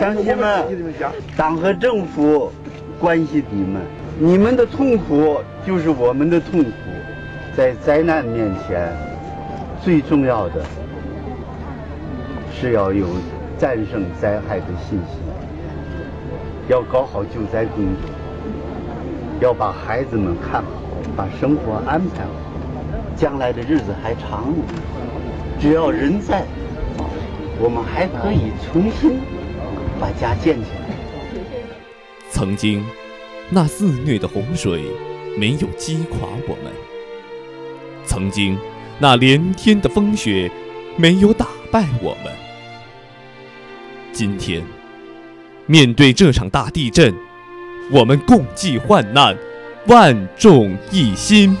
乡亲们，党和政府关心你们，你们的痛苦就是我们的痛苦。在灾难面前，最重要的是要有战胜灾害的信心，要搞好救灾工作，要把孩子们看好，把生活安排好。将来的日子还长，只要人在，我们还可以重新把家建起来。曾经，那肆虐的洪水没有击垮我们；曾经，那连天的风雪没有打败我们。今天，面对这场大地震，我们共济患难，万众一心。